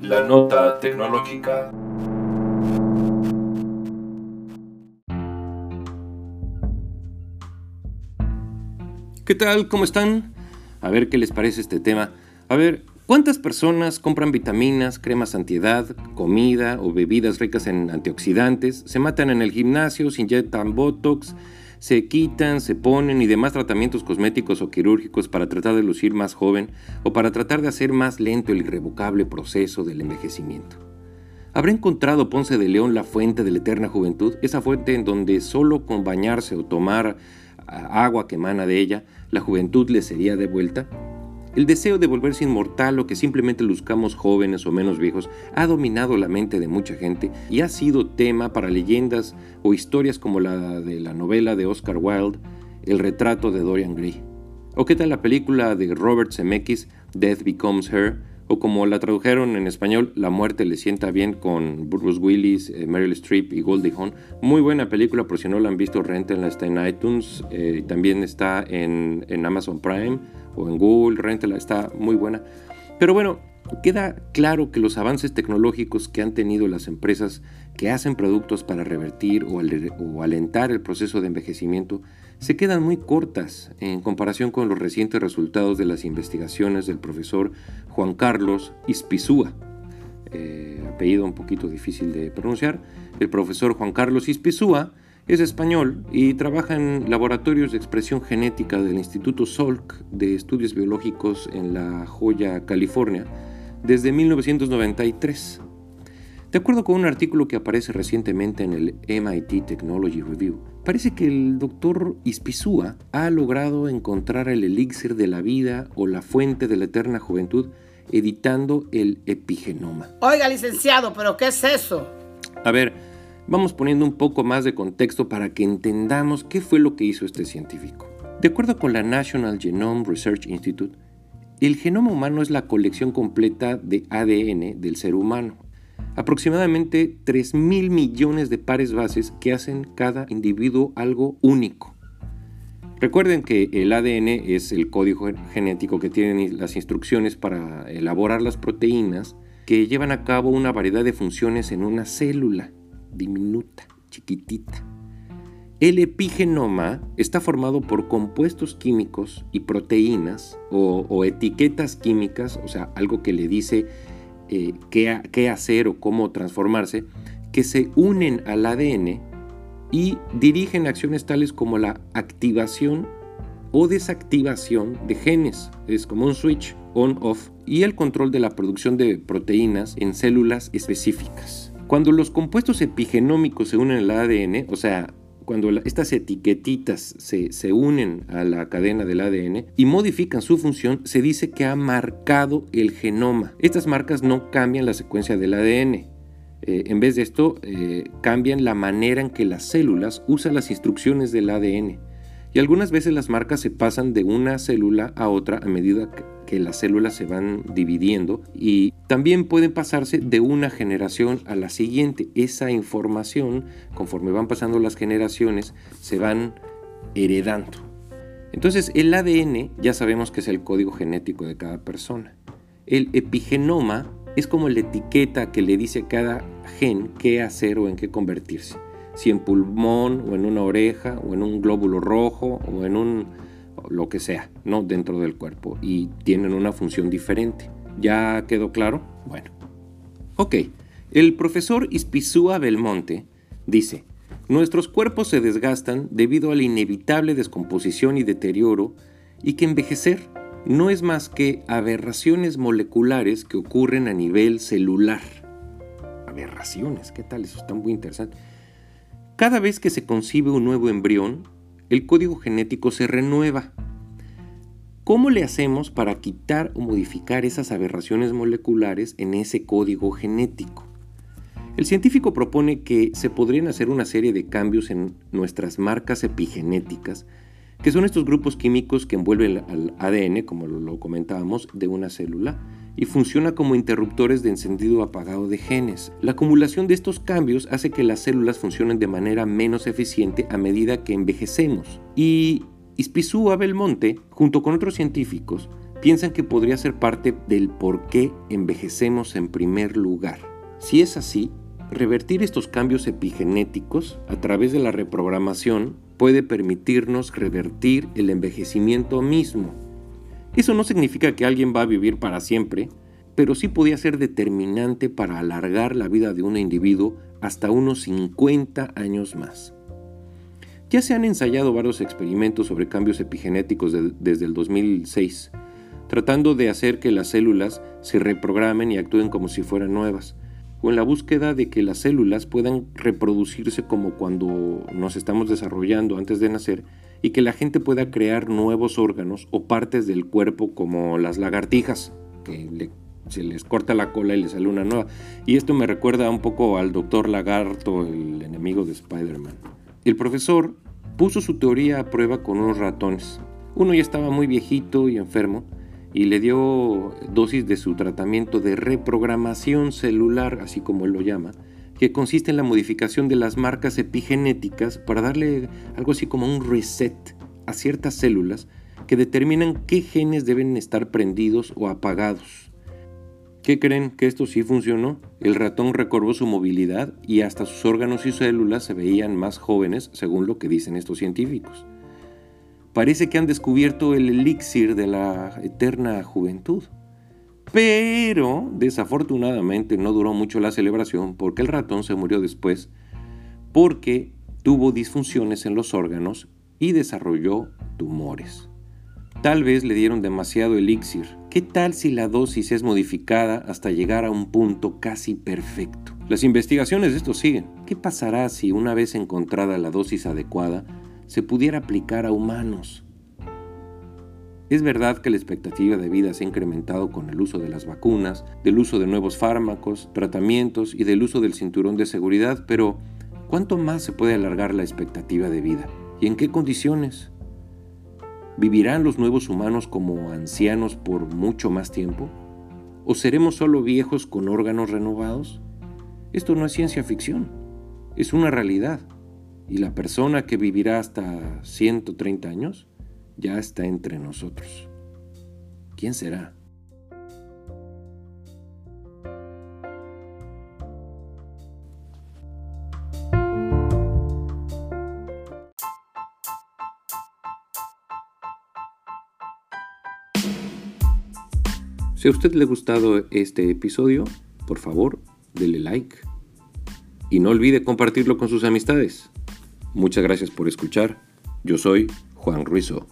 La nota tecnológica. ¿Qué tal? ¿Cómo están? A ver qué les parece este tema. A ver, ¿cuántas personas compran vitaminas, cremas antiedad, comida o bebidas ricas en antioxidantes? Se matan en el gimnasio, se inyectan botox, se quitan, se ponen y demás tratamientos cosméticos o quirúrgicos para tratar de lucir más joven o para tratar de hacer más lento el irrevocable proceso del envejecimiento. ¿Habrá encontrado Ponce de León la fuente de la eterna juventud? Esa fuente en donde solo con bañarse o tomar agua que emana de ella, la juventud le sería devuelta? El deseo de volverse inmortal o que simplemente luzcamos jóvenes o menos viejos ha dominado la mente de mucha gente y ha sido tema para leyendas o historias como la de la novela de Oscar Wilde, El retrato de Dorian Gray. ¿O qué tal la película de Robert Zemeckis, Death Becomes Her? O como la tradujeron en español, La muerte le sienta bien con Bruce Willis, eh, Meryl Streep y Goldie Hawn. Muy buena película, por si no la han visto, rentenla, está en iTunes, eh, también está en, Amazon Prime o en Google, rentela, está muy buena. Pero bueno, queda claro que los avances tecnológicos que han tenido las empresas que hacen productos para revertir o, alentar el proceso de envejecimiento se quedan muy cortas en comparación con los recientes resultados de las investigaciones del profesor Juan Carlos Ispizúa, eh, apellido un poquito difícil de pronunciar, el profesor Juan Carlos Ispizúa es español y trabaja en laboratorios de expresión genética del Instituto Salk de Estudios Biológicos en La Joya, California, desde 1993. De acuerdo con un artículo que aparece recientemente en el MIT Technology Review, parece que el doctor Ispizúa ha logrado encontrar el elixir de la vida o la fuente de la eterna juventud editando el epigenoma. Oiga, licenciado, ¿pero qué es eso? A ver, vamos poniendo un poco más de contexto para que entendamos qué fue lo que hizo este científico. De acuerdo con la National Genome Research Institute, el genoma humano es la colección completa de ADN del ser humano. Aproximadamente 3 mil millones de pares bases que hacen cada individuo algo único. Recuerden que el ADN es el código genético que tienen las instrucciones para elaborar las proteínas que llevan a cabo una variedad de funciones en una célula diminuta, chiquitita. El epigenoma está formado por compuestos químicos y proteínas o, etiquetas químicas, o sea, algo que le dice eh, qué, qué hacer o cómo transformarse, que se unen al ADN y dirigen acciones tales como la activación o desactivación de genes. Es como un switch on-off y el control de la producción de proteínas en células específicas. Cuando los compuestos epigenómicos se unen al ADN, o sea, cuando estas etiquetitas se, se, unen a la cadena del ADN y modifican su función, se dice que ha marcado el genoma. Estas marcas no cambian la secuencia del ADN. Eh, en vez de esto, eh, cambian la manera en que las células usan las instrucciones del ADN. Y algunas veces las marcas se pasan de una célula a otra a medida que las células se van dividiendo y también pueden pasarse de una generación a la siguiente. Esa información, conforme van pasando las generaciones, se van heredando. Entonces el ADN ya sabemos que es el código genético de cada persona. El epigenoma es como la etiqueta que le dice a cada gen qué hacer o en qué convertirse si en pulmón o en una oreja o en un glóbulo rojo o en un lo que sea, ¿no? Dentro del cuerpo y tienen una función diferente. ¿Ya quedó claro? Bueno. Ok, el profesor Ispizúa Belmonte dice, nuestros cuerpos se desgastan debido a la inevitable descomposición y deterioro y que envejecer no es más que aberraciones moleculares que ocurren a nivel celular. Aberraciones, ¿qué tal? Eso está muy interesante. Cada vez que se concibe un nuevo embrión, el código genético se renueva. ¿Cómo le hacemos para quitar o modificar esas aberraciones moleculares en ese código genético? El científico propone que se podrían hacer una serie de cambios en nuestras marcas epigenéticas, que son estos grupos químicos que envuelven al ADN, como lo comentábamos, de una célula, y funciona como interruptores de encendido apagado de genes. La acumulación de estos cambios hace que las células funcionen de manera menos eficiente a medida que envejecemos. Y Ispizú Belmonte, junto con otros científicos, piensan que podría ser parte del por qué envejecemos en primer lugar. Si es así, revertir estos cambios epigenéticos a través de la reprogramación puede permitirnos revertir el envejecimiento mismo. Eso no significa que alguien va a vivir para siempre, pero sí podía ser determinante para alargar la vida de un individuo hasta unos 50 años más. Ya se han ensayado varios experimentos sobre cambios epigenéticos desde el 2006, tratando de hacer que las células se reprogramen y actúen como si fueran nuevas, o en la búsqueda de que las células puedan reproducirse como cuando nos estamos desarrollando antes de nacer y que la gente pueda crear nuevos órganos o partes del cuerpo como las lagartijas, que se les corta la cola y les sale una nueva. Y esto me recuerda un poco al doctor Lagarto, el enemigo de Spider-Man. El profesor puso su teoría a prueba con unos ratones. Uno ya estaba muy viejito y enfermo y le dio dosis de su tratamiento de reprogramación celular, así como él lo llama, que consiste en la modificación de las marcas epigenéticas para darle algo así como un reset a ciertas células que determinan qué genes deben estar prendidos o apagados. ¿Qué creen? Que esto sí funcionó. El ratón recobró su movilidad y hasta sus órganos y células se veían más jóvenes, según lo que dicen estos científicos. Parece que han descubierto el elixir de la eterna juventud. Pero, desafortunadamente, no duró mucho la celebración porque el ratón se murió después porque tuvo disfunciones en los órganos y desarrolló tumores. Tal vez le dieron demasiado elixir. ¿Qué tal si la dosis es modificada hasta llegar a un punto casi perfecto? Las investigaciones de esto siguen. ¿Qué pasará si una vez encontrada la dosis adecuada se pudiera aplicar a humanos? Es verdad que la expectativa de vida se ha incrementado con el uso de las vacunas, del uso de nuevos fármacos, tratamientos y del uso del cinturón de seguridad, pero ¿cuánto más se puede alargar la expectativa de vida? ¿Y en qué condiciones? ¿Vivirán los nuevos humanos como ancianos por mucho más tiempo? ¿O seremos solo viejos con órganos renovados? Esto no es ciencia ficción, es una realidad. Y la persona que vivirá hasta 130 años ya está entre nosotros. ¿Quién será? Si a usted le ha gustado este episodio, por favor, dele like. Y no olvide compartirlo con sus amistades. Muchas gracias por escuchar. Yo soy Juan Ruizo.